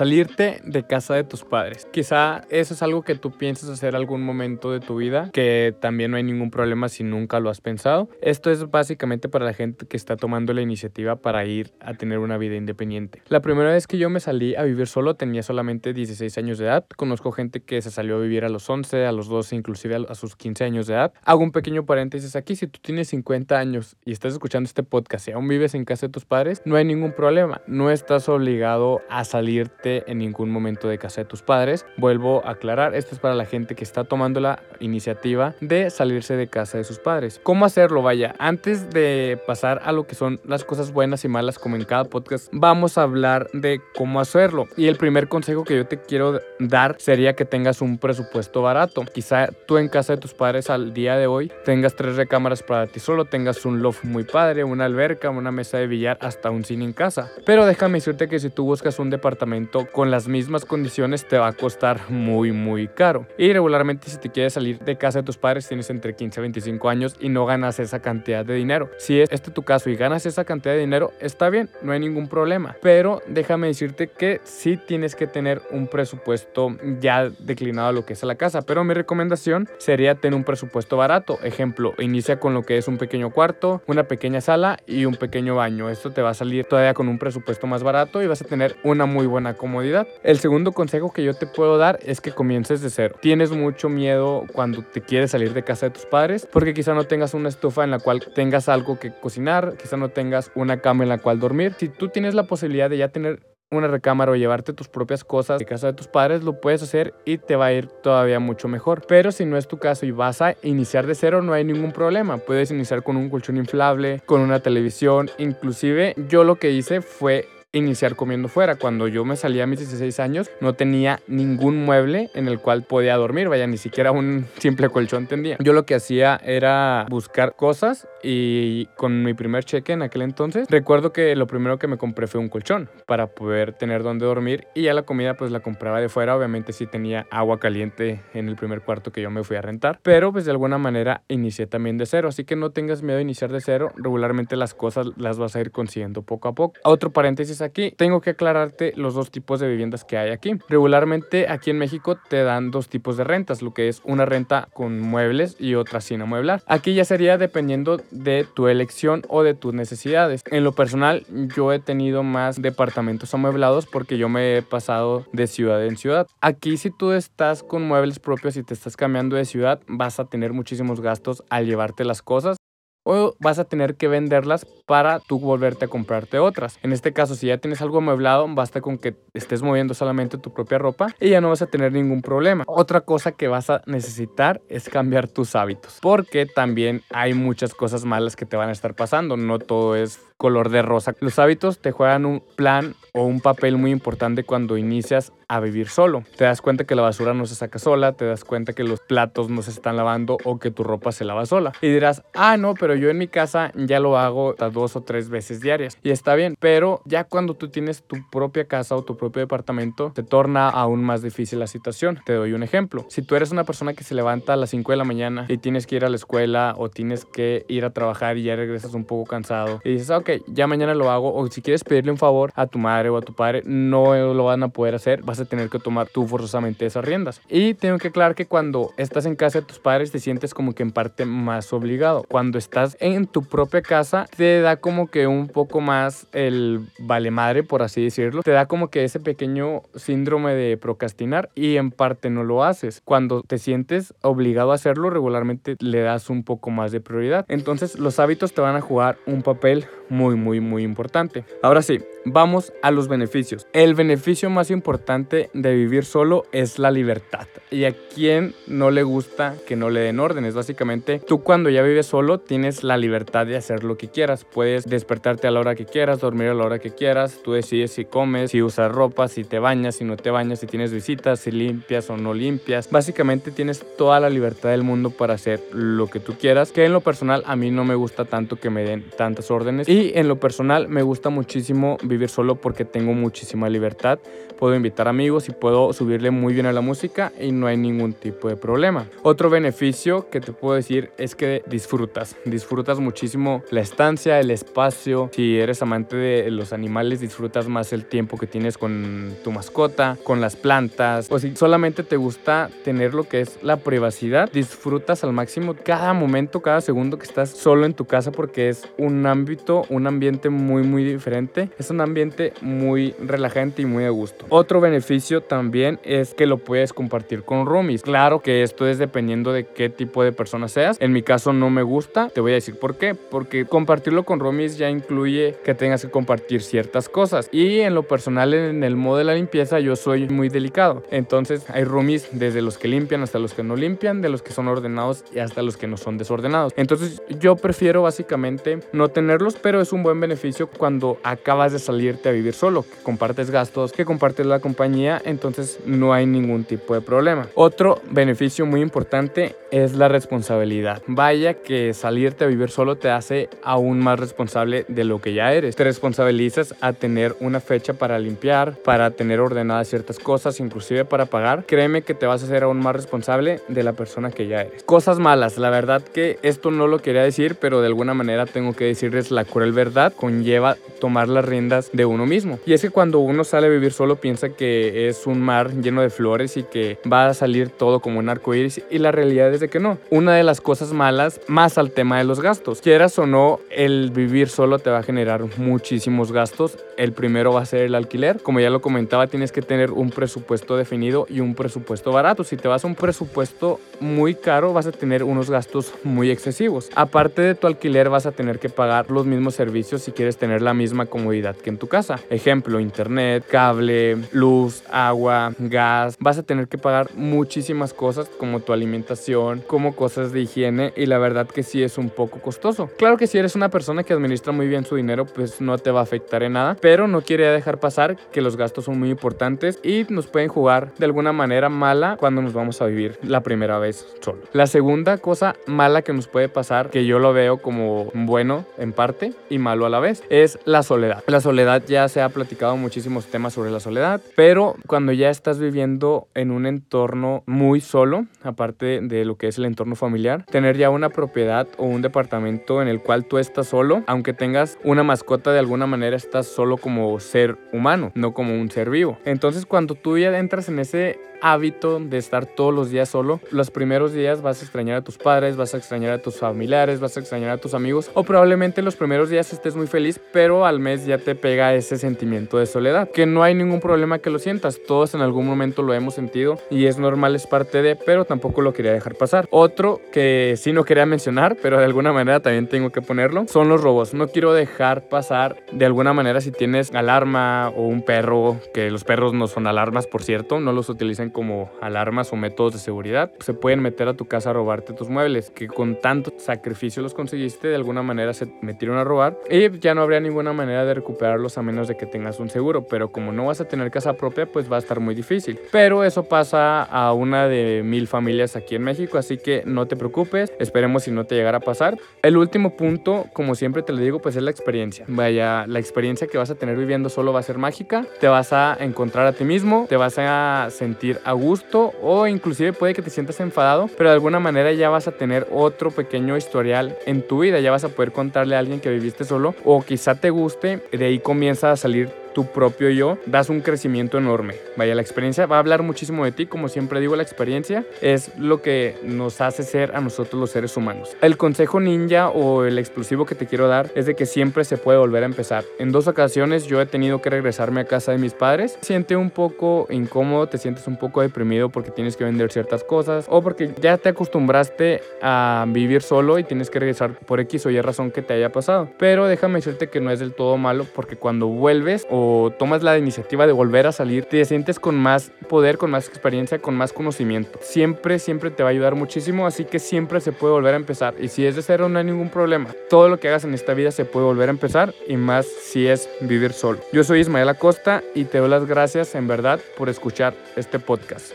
Salirte de casa de tus padres. Quizá eso es algo que tú piensas hacer algún momento de tu vida, que también no hay ningún problema si nunca lo has pensado. Esto es básicamente para la gente que está tomando la iniciativa para ir a tener una vida independiente. La primera vez que yo me salí a vivir solo tenía solamente 16 años de edad. Conozco gente que se salió a vivir a los 11, a los 12, inclusive a sus 15 años de edad. Hago un pequeño paréntesis aquí. Si tú tienes 50 años y estás escuchando este podcast y aún vives en casa de tus padres, no hay ningún problema. No estás obligado a salirte en ningún momento de casa de tus padres. Vuelvo a aclarar, esto es para la gente que está tomando la iniciativa de salirse de casa de sus padres. ¿Cómo hacerlo? Vaya, antes de pasar a lo que son las cosas buenas y malas como en cada podcast, vamos a hablar de cómo hacerlo. Y el primer consejo que yo te quiero dar sería que tengas un presupuesto barato. Quizá tú en casa de tus padres al día de hoy tengas tres recámaras para ti solo, tengas un loft muy padre, una alberca, una mesa de billar, hasta un cine en casa. Pero déjame decirte que si tú buscas un departamento con las mismas condiciones te va a costar muy muy caro. Y regularmente si te quieres salir de casa de tus padres tienes entre 15 a 25 años y no ganas esa cantidad de dinero. Si es este tu caso y ganas esa cantidad de dinero, está bien, no hay ningún problema. Pero déjame decirte que sí tienes que tener un presupuesto ya declinado a lo que es la casa. Pero mi recomendación sería tener un presupuesto barato. Ejemplo, inicia con lo que es un pequeño cuarto, una pequeña sala y un pequeño baño. Esto te va a salir todavía con un presupuesto más barato y vas a tener una muy buena comodidad. El segundo consejo que yo te puedo dar es que comiences de cero. Tienes mucho miedo cuando te quieres salir de casa de tus padres porque quizá no tengas una estufa en la cual tengas algo que cocinar, quizá no tengas una cama en la cual dormir. Si tú tienes la posibilidad de ya tener una recámara o llevarte tus propias cosas de casa de tus padres, lo puedes hacer y te va a ir todavía mucho mejor. Pero si no es tu caso y vas a iniciar de cero, no hay ningún problema. Puedes iniciar con un colchón inflable, con una televisión. Inclusive yo lo que hice fue iniciar comiendo fuera. Cuando yo me salía a mis 16 años, no tenía ningún mueble en el cual podía dormir, vaya, ni siquiera un simple colchón tendría. Yo lo que hacía era buscar cosas y con mi primer cheque en aquel entonces, recuerdo que lo primero que me compré fue un colchón para poder tener donde dormir y ya la comida pues la compraba de fuera, obviamente sí tenía agua caliente en el primer cuarto que yo me fui a rentar, pero pues de alguna manera inicié también de cero, así que no tengas miedo de iniciar de cero, regularmente las cosas las vas a ir consiguiendo poco a poco. Otro paréntesis aquí, tengo que aclararte los dos tipos de viviendas que hay aquí. Regularmente aquí en México te dan dos tipos de rentas, lo que es una renta con muebles y otra sin amueblar. Aquí ya sería dependiendo de tu elección o de tus necesidades. En lo personal, yo he tenido más departamentos amueblados porque yo me he pasado de ciudad en ciudad. Aquí si tú estás con muebles propios y te estás cambiando de ciudad, vas a tener muchísimos gastos al llevarte las cosas o vas a tener que venderlas para tú volverte a comprarte otras. En este caso, si ya tienes algo amueblado, basta con que estés moviendo solamente tu propia ropa y ya no vas a tener ningún problema. Otra cosa que vas a necesitar es cambiar tus hábitos, porque también hay muchas cosas malas que te van a estar pasando. No todo es color de rosa. Los hábitos te juegan un plan o un papel muy importante cuando inicias a vivir solo. Te das cuenta que la basura no se saca sola, te das cuenta que los platos no se están lavando o que tu ropa se lava sola. Y dirás, ah, no, pero yo en mi casa ya lo hago dos o tres veces diarias. Y está bien, pero ya cuando tú tienes tu propia casa o tu propio departamento, te torna aún más difícil la situación. Te doy un ejemplo. Si tú eres una persona que se levanta a las 5 de la mañana y tienes que ir a la escuela o tienes que ir a trabajar y ya regresas un poco cansado y dices, ah, ok, ya mañana lo hago, o si quieres pedirle un favor a tu madre o a tu padre, no lo van a poder hacer, vas a tener que tomar tú forzosamente esas riendas. Y tengo que aclarar que cuando estás en casa de tus padres te sientes como que en parte más obligado. Cuando estás en tu propia casa te da como que un poco más el vale madre, por así decirlo. Te da como que ese pequeño síndrome de procrastinar y en parte no lo haces. Cuando te sientes obligado a hacerlo, regularmente le das un poco más de prioridad. Entonces los hábitos te van a jugar un papel muy, muy, muy importante. Ahora sí, vamos a los beneficios. El beneficio más importante de vivir solo es la libertad. Y a quien no le gusta que no le den órdenes. Básicamente, tú cuando ya vives solo tienes la libertad de hacer lo que quieras. Puedes despertarte a la hora que quieras, dormir a la hora que quieras. Tú decides si comes, si usas ropa, si te bañas, si no te bañas, si tienes visitas, si limpias o no limpias. Básicamente tienes toda la libertad del mundo para hacer lo que tú quieras. Que en lo personal a mí no me gusta tanto que me den tantas órdenes. Y en lo personal me gusta muchísimo vivir solo porque tengo muchísima libertad. Puedo invitar amigos y puedo subirle muy bien a la música y no hay ningún tipo de problema. Otro beneficio que te puedo decir es que disfrutas, disfrutas muchísimo la estancia, el espacio. Si eres amante de los animales, disfrutas más el tiempo que tienes con tu mascota, con las plantas, o si solamente te gusta tener lo que es la privacidad, disfrutas al máximo cada momento, cada segundo que estás solo en tu casa porque es un ámbito, un ambiente muy muy diferente, es un ambiente muy relajante y muy a gusto. Otro beneficio también es que lo puedes compartir con roomies. Claro que esto es dependiendo de qué tipo de persona seas. En mi caso no me gusta, te voy a decir por qué, porque compartirlo con roomies ya incluye que tengas que compartir ciertas cosas y en lo personal en el modo de la limpieza yo soy muy delicado. Entonces hay roomies desde los que limpian hasta los que no limpian, de los que son ordenados y hasta los que no son desordenados. Entonces yo prefiero básicamente no tenerlos, pero es un buen beneficio cuando acabas de salirte a vivir solo, que compartes gastos, que compartes la compañía, entonces no hay ningún tipo de problema. Otro beneficio muy importante es la responsabilidad. Vaya que salirte a vivir solo te hace aún más responsable de lo que ya eres. Te responsabilizas a tener una fecha para limpiar, para tener ordenadas ciertas cosas, inclusive para pagar. Créeme que te vas a hacer aún más responsable de la persona que ya eres. Cosas malas, la verdad que esto no lo quería decir, pero de alguna manera tengo que decirles la cruel verdad conlleva tomar las riendas de uno mismo. Y es que cuando uno sale a vivir solo piensa que es un mar lleno de flores y que va a salir todo como un arco iris y la realidad es de que no. Una de las cosas malas, más al tema de los gastos. Quieras o no, el vivir solo te va a generar muchísimos gastos. El primero va a ser el alquiler. Como ya lo comentaba, tienes que tener un presupuesto definido y un presupuesto barato. Si te vas a un presupuesto muy caro, vas a tener unos gastos muy excesivos. Aparte de tu alquiler, vas a tener que pagar los mismos servicios si quieres tener la misma comodidad que en tu casa. Ejemplo, internet, cable, luz, agua, gas. Vas a tener que pagar muchísimas cosas como tu alimentación, como cosas de higiene y la verdad que sí es un poco costoso. Claro que si eres una persona que administra muy bien su dinero, pues no te va a afectar en nada, pero no quería dejar pasar que los gastos son muy importantes y nos pueden jugar de alguna manera mala cuando nos vamos a vivir la primera vez solo. La segunda cosa mala que nos puede pasar, que yo lo veo como bueno en parte y malo a la vez, es la soledad. La soledad ya se ha platicado muchísimos temas sobre la soledad, pero cuando ya estás viviendo en un entorno muy solo, aparte de lo que es el entorno familiar, tener ya una propiedad o un departamento en el cual tú estás solo, aunque tengas una mascota de alguna manera estás solo como ser humano, no como un ser vivo. Entonces cuando tú ya entras en ese hábito de estar todos los días solo, los primeros días vas a extrañar a tus padres, vas a extrañar a tus familiares, vas a extrañar a tus amigos o probablemente los primeros días estés muy feliz, pero al mes ya te pega ese sentimiento de soledad, que no hay ningún problema que lo sientas, todos en algún momento lo hemos sentido y es normal, es parte de, pero tampoco lo quería dejar pasar. Otro que sí no quería mencionar, pero de alguna manera también tengo que ponerlo, son los robos. No quiero dejar pasar de alguna manera si tienes alarma o un perro, que los perros no son alarmas, por cierto, no los utilizan como alarmas o métodos de seguridad, se pueden meter a tu casa a robarte tus muebles, que con tanto sacrificio los conseguiste, de alguna manera se metieron a robar y ya no habría ninguna manera de recuperarlos a menos de que tengas un seguro, pero como no vas a tener casa propia, pues va a estar muy difícil. Pero eso pasa a una de mil familias aquí en México, así que no te preocupes, esperemos si no te llegara a pasar. El último punto, como siempre te lo digo, pues es la experiencia. Vaya, la experiencia que vas a tener viviendo solo va a ser mágica, te vas a encontrar a ti mismo, te vas a sentir a gusto o inclusive puede que te sientas enfadado, pero de alguna manera ya vas a tener otro pequeño historial en tu vida, ya vas a poder contarle a alguien que viviste solo o quizá te guste, de ahí comienza a salir tu propio yo, das un crecimiento enorme. Vaya, la experiencia va a hablar muchísimo de ti, como siempre digo, la experiencia es lo que nos hace ser a nosotros los seres humanos. El consejo ninja o el explosivo que te quiero dar es de que siempre se puede volver a empezar. En dos ocasiones yo he tenido que regresarme a casa de mis padres. Siente un poco incómodo, te sientes un poco deprimido porque tienes que vender ciertas cosas o porque ya te acostumbraste a vivir solo y tienes que regresar por X o Y razón que te haya pasado. Pero déjame decirte que no es del todo malo porque cuando vuelves o tomas la iniciativa de volver a salir, te sientes con más poder, con más experiencia, con más conocimiento. Siempre, siempre te va a ayudar muchísimo, así que siempre se puede volver a empezar. Y si es de cero, no hay ningún problema. Todo lo que hagas en esta vida se puede volver a empezar y más si es vivir solo. Yo soy Ismael Acosta y te doy las gracias en verdad por escuchar este podcast.